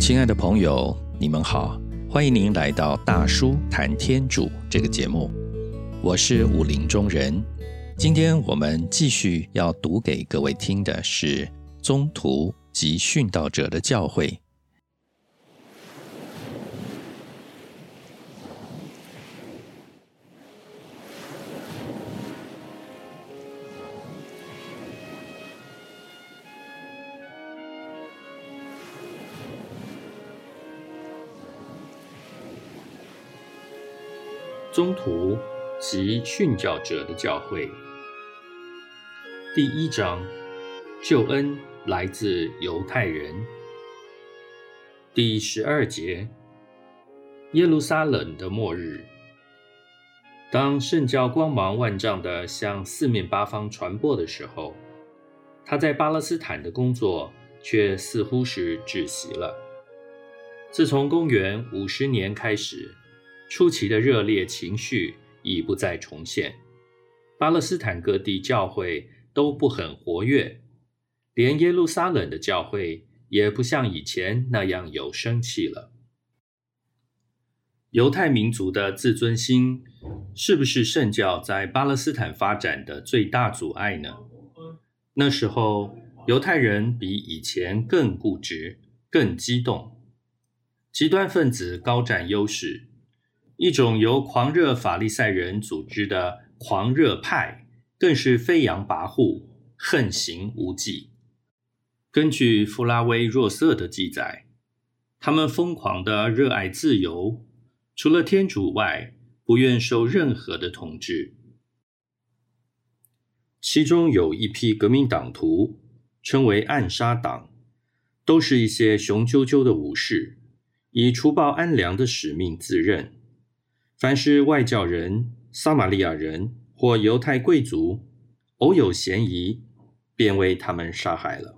亲爱的朋友，你们好，欢迎您来到大叔谈天主这个节目，我是武林中人。今天我们继续要读给各位听的是宗徒及殉道者的教诲。徒及殉教者的教诲，第一章：救恩来自犹太人。第十二节：耶路撒冷的末日。当圣教光芒万丈地向四面八方传播的时候，他在巴勒斯坦的工作却似乎是窒息了。自从公元五十年开始。初期的热烈情绪已不再重现，巴勒斯坦各地教会都不很活跃，连耶路撒冷的教会也不像以前那样有生气了。犹太民族的自尊心是不是圣教在巴勒斯坦发展的最大阻碍呢？那时候犹太人比以前更固执、更激动，极端分子高占优势。一种由狂热法利赛人组织的狂热派，更是飞扬跋扈、横行无忌。根据弗拉威若瑟的记载，他们疯狂的热爱自由，除了天主外，不愿受任何的统治。其中有一批革命党徒，称为暗杀党，都是一些雄赳赳的武士，以除暴安良的使命自认。凡是外教人、撒玛利亚人或犹太贵族，偶有嫌疑，便为他们杀害了。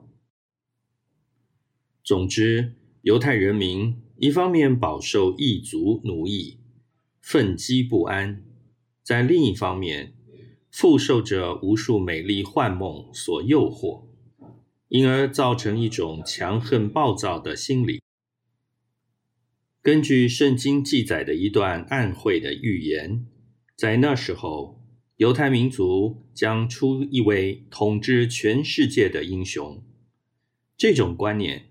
总之，犹太人民一方面饱受异族奴役，愤激不安；在另一方面，复受着无数美丽幻梦所诱惑，因而造成一种强横暴躁的心理。根据圣经记载的一段暗晦的预言，在那时候，犹太民族将出一位统治全世界的英雄。这种观念，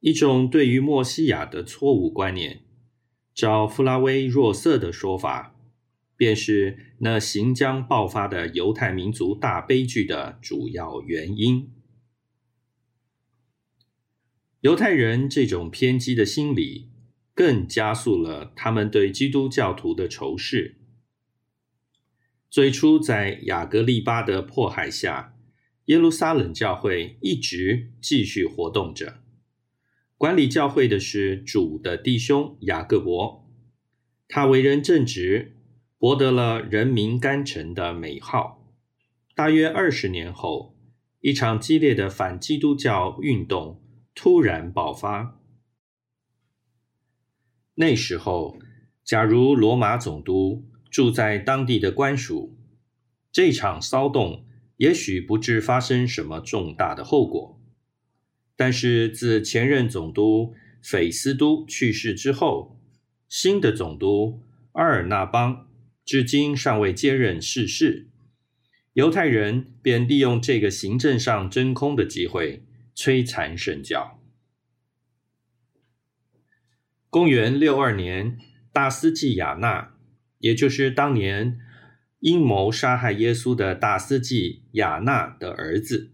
一种对于墨西亚的错误观念，照弗拉威若瑟的说法，便是那行将爆发的犹太民族大悲剧的主要原因。犹太人这种偏激的心理。更加速了他们对基督教徒的仇视。最初在雅各利巴的迫害下，耶路撒冷教会一直继续活动着。管理教会的是主的弟兄雅各伯，他为人正直，博得了人民干城的美号。大约二十年后，一场激烈的反基督教运动突然爆发。那时候，假如罗马总督住在当地的官署，这场骚动也许不致发生什么重大的后果。但是自前任总督斐斯都去世之后，新的总督阿尔纳邦至今尚未接任世事，犹太人便利用这个行政上真空的机会，摧残圣教。公元六二年，大司祭亚纳，也就是当年阴谋杀害耶稣的大司祭亚纳的儿子，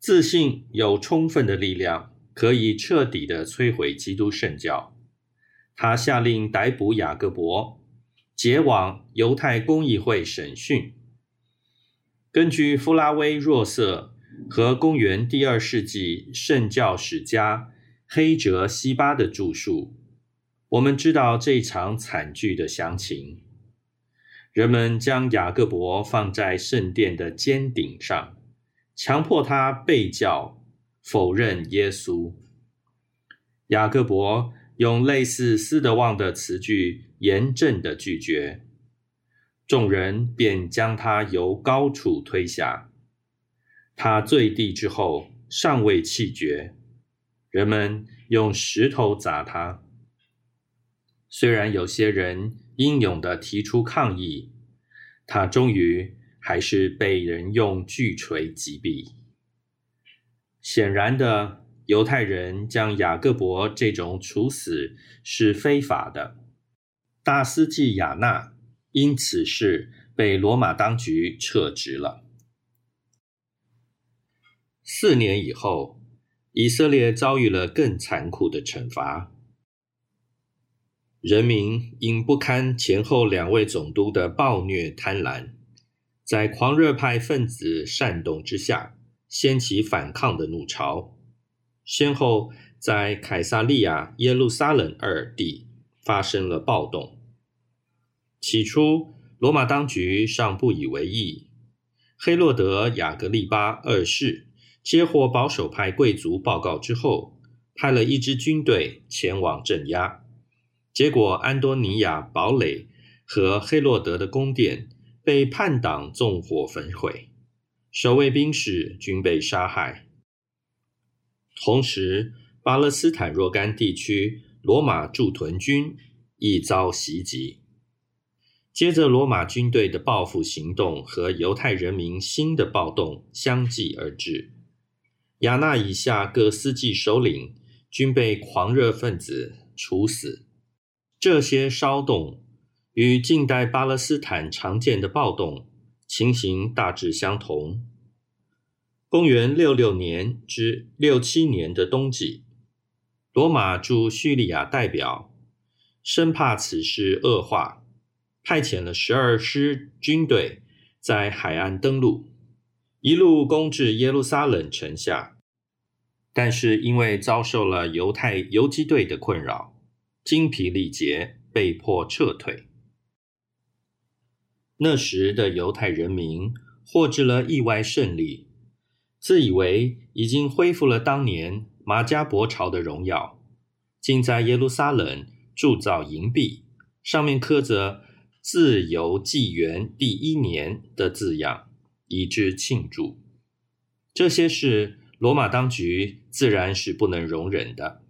自信有充分的力量，可以彻底的摧毁基督圣教。他下令逮捕雅各伯，解往犹太公议会审讯。根据弗拉威若瑟和公元第二世纪圣教史家。黑哲西巴的著述，我们知道这场惨剧的详情。人们将雅各伯放在圣殿的尖顶上，强迫他背教否认耶稣。雅各伯用类似斯德旺的词句严正的拒绝，众人便将他由高处推下。他坠地之后，尚未气绝。人们用石头砸他。虽然有些人英勇的提出抗议，他终于还是被人用巨锤击毙。显然的，犹太人将雅各伯这种处死是非法的。大司祭亚纳因此事被罗马当局撤职了。四年以后，以色列遭遇了更残酷的惩罚。人民因不堪前后两位总督的暴虐贪婪，在狂热派分子煽动之下，掀起反抗的怒潮，先后在凯撒利亚、耶路撒冷二地发生了暴动。起初，罗马当局尚不以为意。黑洛德·雅格利巴二世接获保守派贵族报告之后，派了一支军队前往镇压。结果，安多尼亚堡垒和黑洛德的宫殿被叛党纵火焚毁，守卫兵士均被杀害。同时，巴勒斯坦若干地区罗马驻屯军亦遭袭击。接着，罗马军队的报复行动和犹太人民新的暴动相继而至。亚纳以下各司祭首领均被狂热分子处死。这些骚动与近代巴勒斯坦常见的暴动情形大致相同。公元六六年至六七年的冬季，罗马驻叙利亚代表生怕此事恶化，派遣了十二师军队在海岸登陆，一路攻至耶路撒冷城下。但是因为遭受了犹太游击队的困扰。精疲力竭，被迫撤退。那时的犹太人民获知了意外胜利，自以为已经恢复了当年马加伯朝的荣耀，竟在耶路撒冷铸造银币，上面刻着“自由纪元第一年”的字样，以致庆祝。这些事，罗马当局自然是不能容忍的。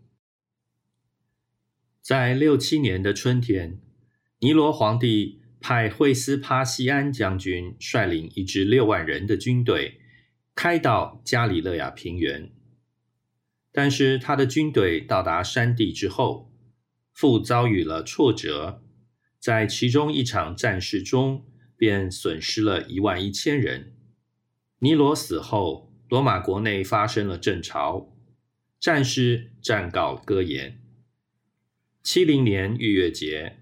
在六七年的春天，尼罗皇帝派惠斯帕西安将军率领一支六万人的军队开到加里勒亚平原。但是他的军队到达山地之后，复遭遇了挫折，在其中一场战事中便损失了一万一千人。尼罗死后，罗马国内发生了政潮，战士暂告歌言。七零年逾越节，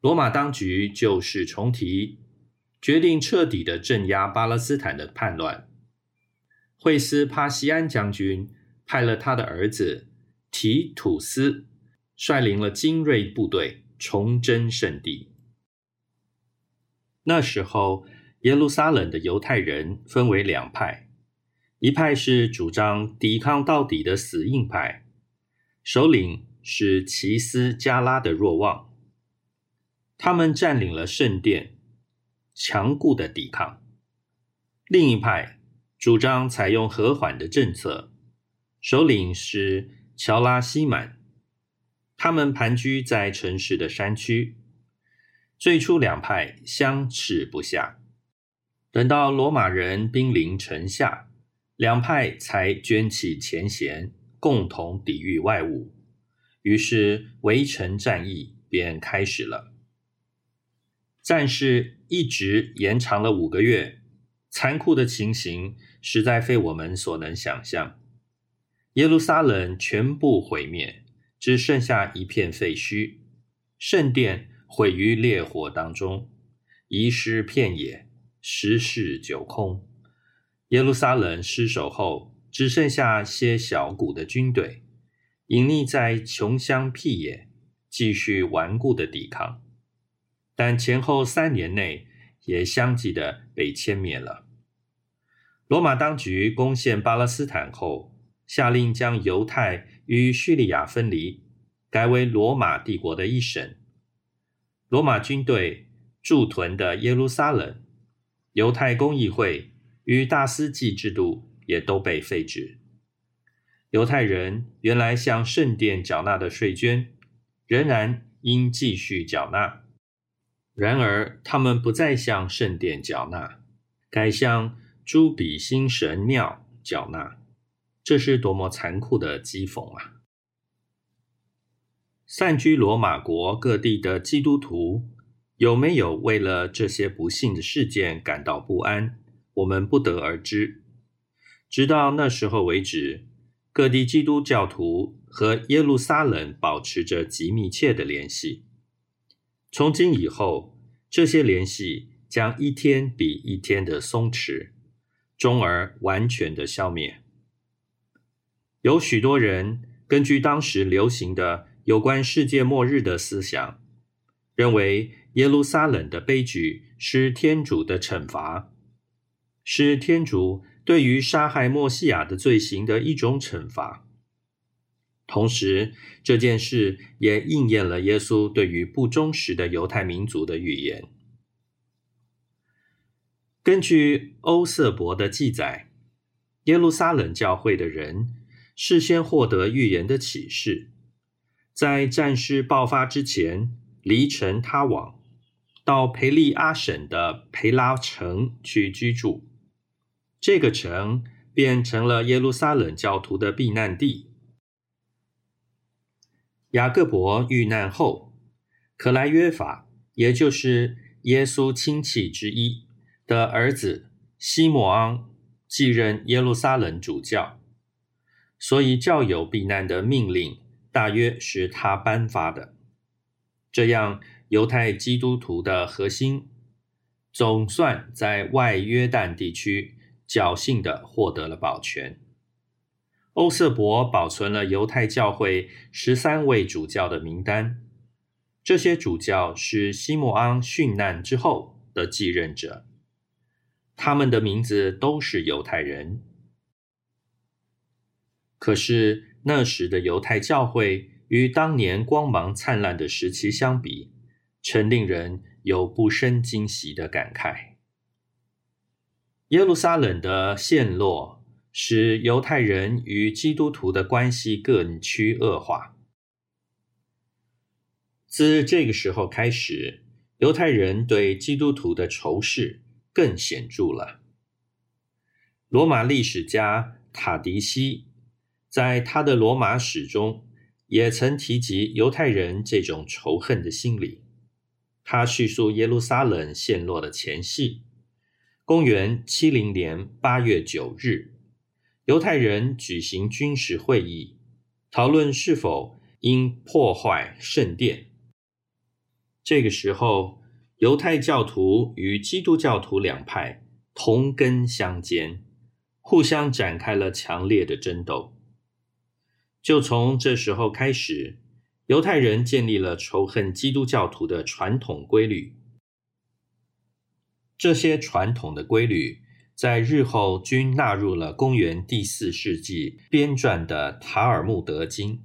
罗马当局旧事重提，决定彻底的镇压巴勒斯坦的叛乱。惠斯帕西安将军派了他的儿子提土斯，率领了精锐部队重征圣地。那时候，耶路撒冷的犹太人分为两派，一派是主张抵抗到底的死硬派，首领。是奇斯加拉的若望，他们占领了圣殿，强固的抵抗。另一派主张采用和缓的政策，首领是乔拉西满，他们盘踞在城市的山区。最初两派相持不下，等到罗马人兵临城下，两派才捐弃前嫌，共同抵御外物。于是围城战役便开始了。战事一直延长了五个月，残酷的情形实在非我们所能想象。耶路撒冷全部毁灭，只剩下一片废墟；圣殿毁于烈火当中，遗失片野，十室九空。耶路撒冷失守后，只剩下些小股的军队。隐匿在穷乡僻野，继续顽固的抵抗，但前后三年内也相继的被歼灭了。罗马当局攻陷巴勒斯坦后，下令将犹太与叙利亚分离，改为罗马帝国的一省。罗马军队驻屯的耶路撒冷，犹太公议会与大司祭制度也都被废止。犹太人原来向圣殿缴纳的税捐，仍然应继续缴纳。然而，他们不再向圣殿缴纳，改向朱比新神庙缴纳。这是多么残酷的讥讽啊！散居罗马国各地的基督徒有没有为了这些不幸的事件感到不安？我们不得而知。直到那时候为止，各地基督教徒和耶路撒冷保持着极密切的联系。从今以后，这些联系将一天比一天的松弛，终而完全的消灭。有许多人根据当时流行的有关世界末日的思想，认为耶路撒冷的悲剧是天主的惩罚，是天主对于杀害莫西亚的罪行的一种惩罚。同时，这件事也应验了耶稣对于不忠实的犹太民族的预言。根据欧瑟伯的记载，耶路撒冷教会的人。事先获得预言的启示，在战事爆发之前，离城他往，到培利阿省的培拉城去居住。这个城变成了耶路撒冷教徒的避难地。雅各伯遇难后，克莱约法，也就是耶稣亲戚之一的儿子西莫昂，继任耶路撒冷主教。所以，教友避难的命令大约是他颁发的。这样，犹太基督徒的核心总算在外约旦地区侥幸的获得了保全。欧瑟伯保存了犹太教会十三位主教的名单，这些主教是西莫昂殉难之后的继任者，他们的名字都是犹太人。可是那时的犹太教会与当年光芒灿烂的时期相比，曾令人有不胜惊喜的感慨。耶路撒冷的陷落，使犹太人与基督徒的关系更趋恶化。自这个时候开始，犹太人对基督徒的仇视更显著了。罗马历史家塔迪西。在他的罗马史中，也曾提及犹太人这种仇恨的心理。他叙述耶路撒冷陷落的前夕：公元七零年八月九日，犹太人举行军事会议，讨论是否应破坏圣殿。这个时候，犹太教徒与基督教徒两派同根相煎，互相展开了强烈的争斗。就从这时候开始，犹太人建立了仇恨基督教徒的传统规律。这些传统的规律在日后均纳入了公元第四世纪编撰的《塔尔穆德经》。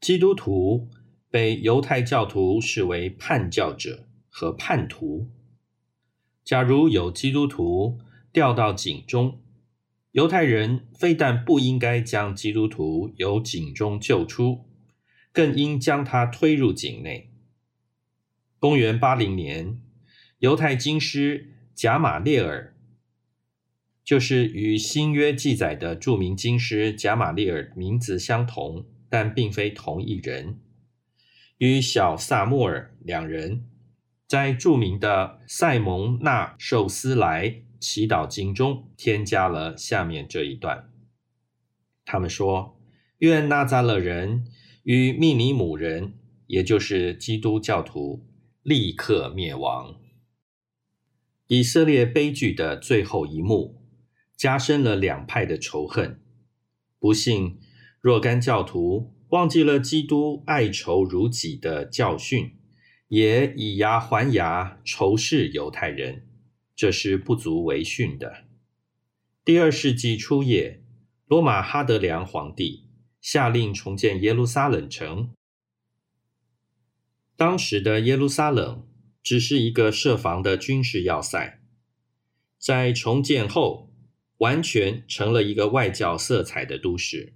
基督徒被犹太教徒视为叛教者和叛徒。假如有基督徒掉到井中，犹太人非但不应该将基督徒由井中救出，更应将他推入井内。公元八零年，犹太经师贾马列尔，就是与新约记载的著名经师贾马列尔名字相同，但并非同一人，与小萨穆尔两人，在著名的塞蒙纳寿斯莱。祈祷经中添加了下面这一段。他们说：“愿纳扎勒人与密尼姆人，也就是基督教徒，立刻灭亡。”以色列悲剧的最后一幕，加深了两派的仇恨。不幸，若干教徒忘记了基督爱仇如己的教训，也以牙还牙，仇视犹太人。这是不足为训的。第二世纪初叶，罗马哈德良皇帝下令重建耶路撒冷城。当时的耶路撒冷只是一个设防的军事要塞。在重建后，完全成了一个外教色彩的都市，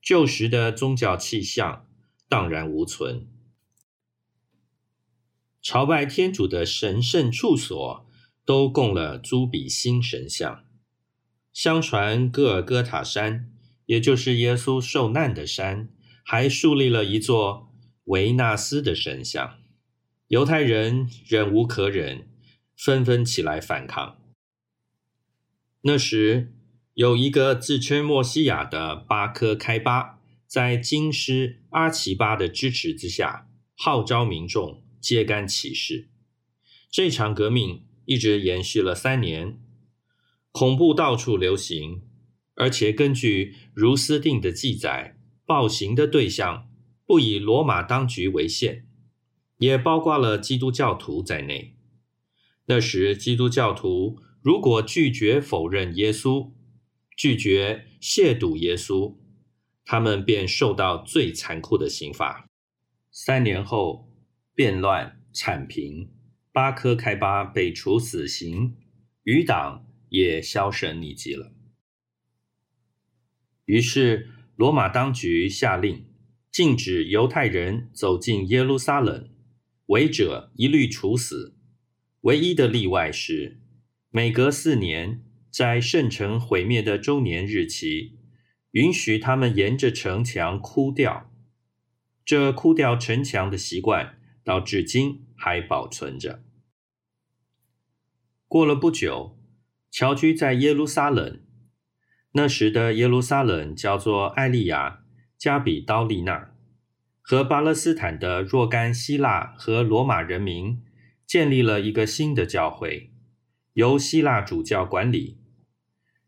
旧时的宗教气象荡然无存。朝拜天主的神圣处所都供了朱比新神像。相传戈尔戈塔山，也就是耶稣受难的山，还树立了一座维纳斯的神像。犹太人忍无可忍，纷纷起来反抗。那时，有一个自称墨西亚的巴科开巴，在京师阿奇巴的支持之下，号召民众。揭竿起事，这场革命一直延续了三年，恐怖到处流行，而且根据如斯定的记载，暴行的对象不以罗马当局为限，也包括了基督教徒在内。那时，基督教徒如果拒绝否认耶稣，拒绝亵渎耶稣，他们便受到最残酷的刑罚。三年后。变乱铲平，巴科开巴被处死刑，余党也销声匿迹了。于是，罗马当局下令禁止犹太人走进耶路撒冷，违者一律处死。唯一的例外是，每隔四年，在圣城毁灭的周年日期，允许他们沿着城墙哭掉。这哭掉城墙的习惯。到至今还保存着。过了不久，侨居在耶路撒冷，那时的耶路撒冷叫做艾利亚加比刀利纳，和巴勒斯坦的若干希腊和罗马人民建立了一个新的教会，由希腊主教管理，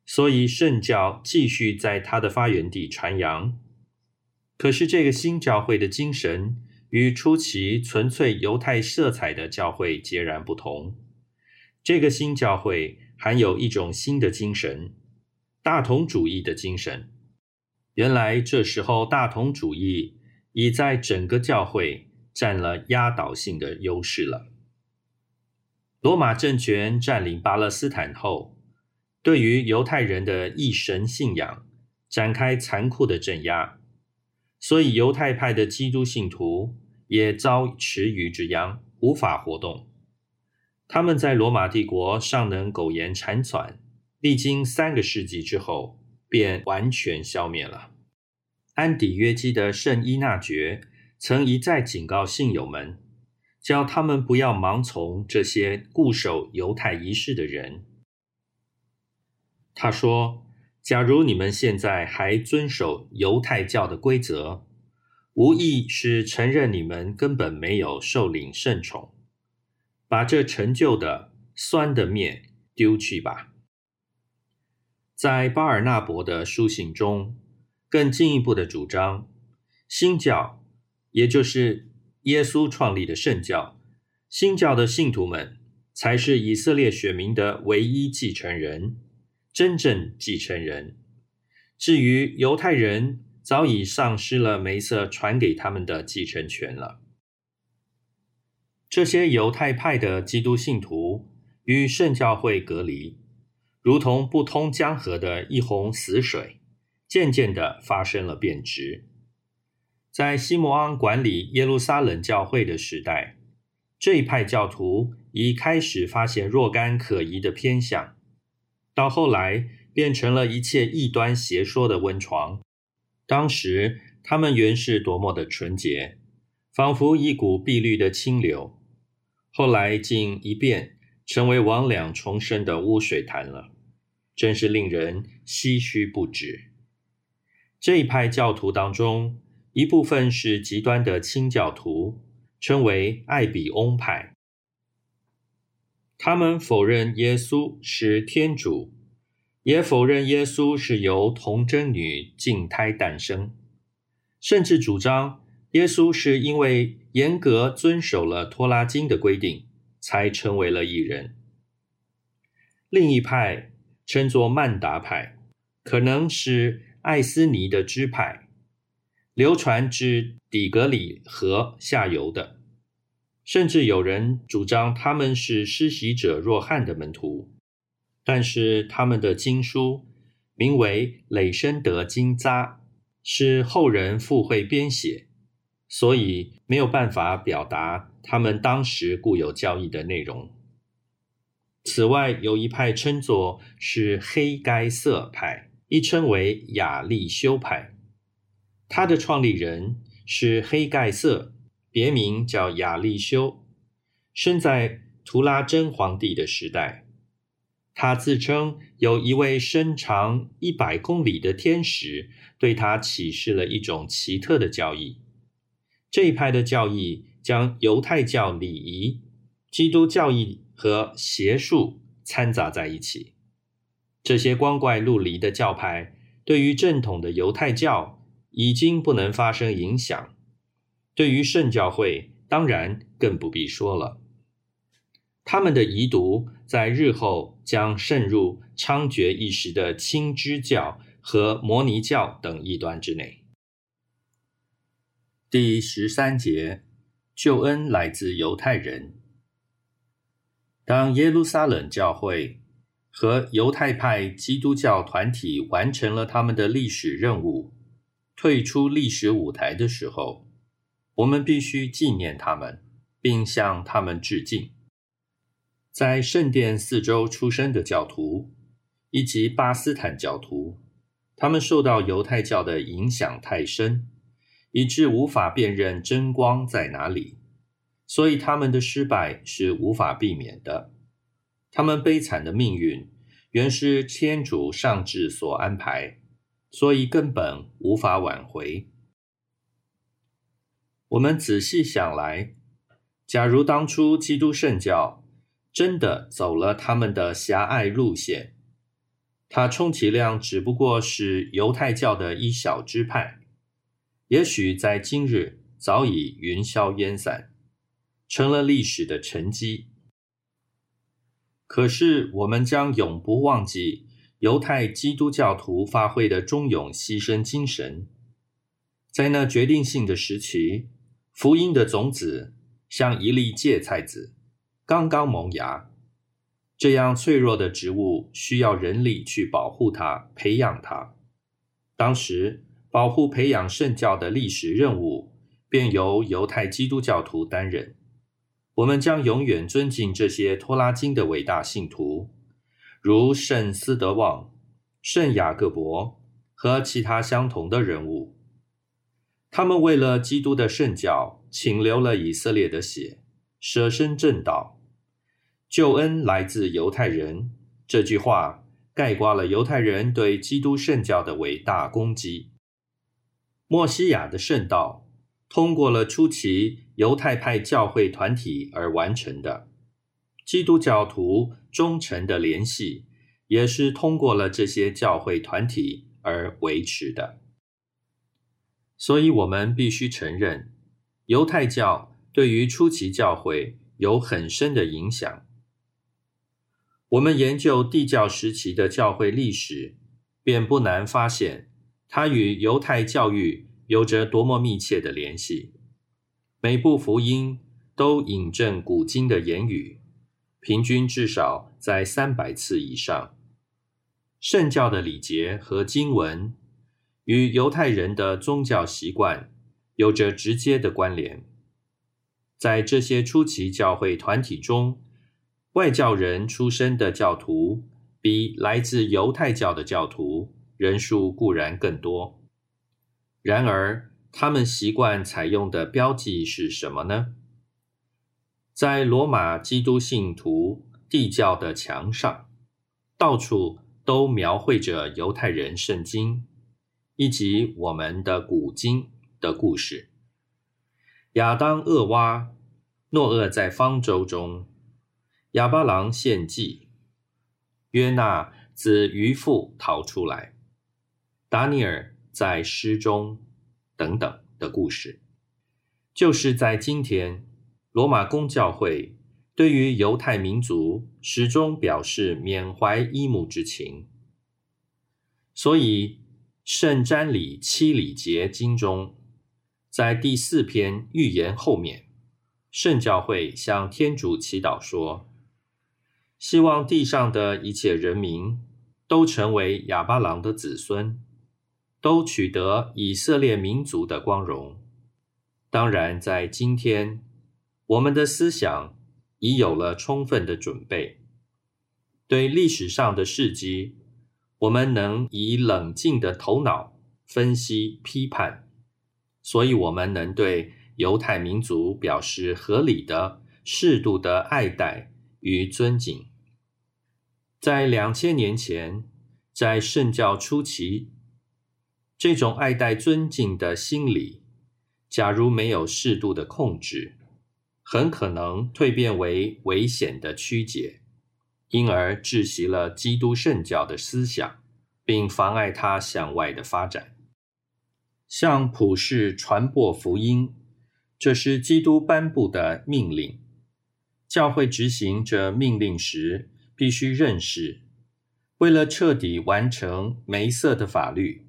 所以圣教继续在他的发源地传扬。可是这个新教会的精神。与初期纯粹犹太色彩的教会截然不同。这个新教会含有一种新的精神——大同主义的精神。原来这时候，大同主义已在整个教会占了压倒性的优势了。罗马政权占领巴勒斯坦后，对于犹太人的一神信仰展开残酷的镇压。所以，犹太派的基督信徒也遭池鱼之殃，无法活动。他们在罗马帝国尚能苟延残喘，历经三个世纪之后，便完全消灭了。安底约基的圣伊纳爵曾一再警告信友们，叫他们不要盲从这些固守犹太仪式的人。他说。假如你们现在还遵守犹太教的规则，无疑是承认你们根本没有受领圣宠。把这陈旧的酸的面丢去吧。在巴尔纳伯的书信中，更进一步的主张，新教，也就是耶稣创立的圣教，新教的信徒们才是以色列选民的唯一继承人。真正继承人。至于犹太人，早已丧失了梅瑟传给他们的继承权了。这些犹太派的基督信徒与圣教会隔离，如同不通江河的一泓死水，渐渐的发生了变质。在西摩昂管理耶路撒冷教会的时代，这一派教徒已开始发现若干可疑的偏向。到后来，变成了一切异端邪说的温床。当时他们原是多么的纯洁，仿佛一股碧绿的清流；后来竟一变，成为魍魉重生的污水潭了，真是令人唏嘘不止。这一派教徒当中，一部分是极端的清教徒，称为艾比翁派。他们否认耶稣是天主，也否认耶稣是由童贞女静胎诞生，甚至主张耶稣是因为严格遵守了托拉经的规定才成为了艺人。另一派称作曼达派，可能是艾斯尼的支派，流传至底格里河下游的。甚至有人主张他们是施洗者若翰的门徒，但是他们的经书名为《雷申德经扎》，是后人附会编写，所以没有办法表达他们当时固有教义的内容。此外，有一派称作是黑该色派，亦称为亚利修派。他的创立人是黑盖瑟，别名叫亚利修，生在图拉真皇帝的时代。他自称有一位身长一百公里的天使，对他启示了一种奇特的教义。这一派的教义将犹太教礼仪、基督教义和邪术掺杂在一起。这些光怪陆离的教派对于正统的犹太教已经不能发生影响，对于圣教会当然更不必说了。他们的遗毒在日后将渗入猖獗一时的清之教和摩尼教等异端之内。第十三节，救恩来自犹太人。当耶路撒冷教会和犹太派基督教团体完成了他们的历史任务，退出历史舞台的时候，我们必须纪念他们，并向他们致敬。在圣殿四周出生的教徒，以及巴斯坦教徒，他们受到犹太教的影响太深，以致无法辨认真光在哪里，所以他们的失败是无法避免的。他们悲惨的命运原是天主上智所安排，所以根本无法挽回。我们仔细想来，假如当初基督圣教，真的走了他们的狭隘路线，它充其量只不过是犹太教的一小支派，也许在今日早已云消烟散，成了历史的沉积。可是我们将永不忘记犹太基督教徒发挥的忠勇牺牲精神，在那决定性的时期，福音的种子像一粒芥菜籽。刚刚萌芽，这样脆弱的植物需要人力去保护它、培养它。当时，保护培养圣教的历史任务便由犹太基督教徒担任。我们将永远尊敬这些托拉金的伟大信徒，如圣斯德旺、圣雅各伯和其他相同的人物。他们为了基督的圣教，请流了以色列的血，舍身正道。救恩来自犹太人，这句话概括了犹太人对基督圣教的伟大攻击。墨西亚的圣道通过了初期犹太派教会团体而完成的，基督教徒忠诚的联系也是通过了这些教会团体而维持的。所以，我们必须承认，犹太教对于初期教会有很深的影响。我们研究地教时期的教会历史，便不难发现，它与犹太教育有着多么密切的联系。每部福音都引证古今的言语，平均至少在三百次以上。圣教的礼节和经文与犹太人的宗教习惯有着直接的关联。在这些初期教会团体中，外教人出身的教徒比来自犹太教的教徒人数固然更多，然而他们习惯采用的标记是什么呢？在罗马基督信徒地教的墙上，到处都描绘着犹太人圣经以及我们的古今的故事。亚当、厄娃、诺厄在方舟中。亚巴郎献祭，约纳自渔父逃出来，达尼尔在诗中等等的故事，就是在今天，罗马公教会对于犹太民族始终表示缅怀依姆之情。所以，圣詹礼七礼节经中，在第四篇预言后面，圣教会向天主祈祷说。希望地上的一切人民都成为亚巴郎的子孙，都取得以色列民族的光荣。当然，在今天，我们的思想已有了充分的准备，对历史上的事迹，我们能以冷静的头脑分析批判，所以我们能对犹太民族表示合理的、适度的爱戴与尊敬。在两千年前，在圣教初期，这种爱戴、尊敬的心理，假如没有适度的控制，很可能蜕变为危险的曲解，因而窒息了基督圣教的思想，并妨碍它向外的发展。向普世传播福音，这是基督颁布的命令。教会执行这命令时。必须认识，为了彻底完成梅瑟的法律，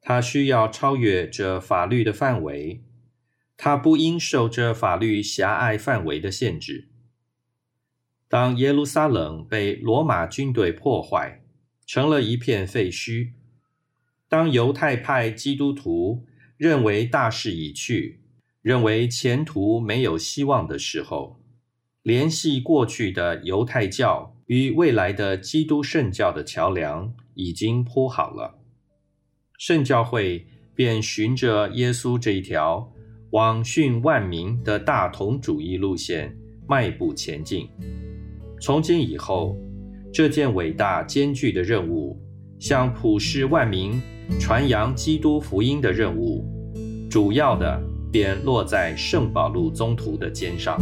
他需要超越这法律的范围。他不应受这法律狭隘范围的限制。当耶路撒冷被罗马军队破坏，成了一片废墟；当犹太派基督徒认为大势已去，认为前途没有希望的时候，联系过去的犹太教。与未来的基督圣教的桥梁已经铺好了，圣教会便循着耶稣这一条往训万民的大同主义路线迈步前进。从今以后，这件伟大艰巨的任务，向普世万民传扬基督福音的任务，主要的便落在圣保禄宗徒的肩上。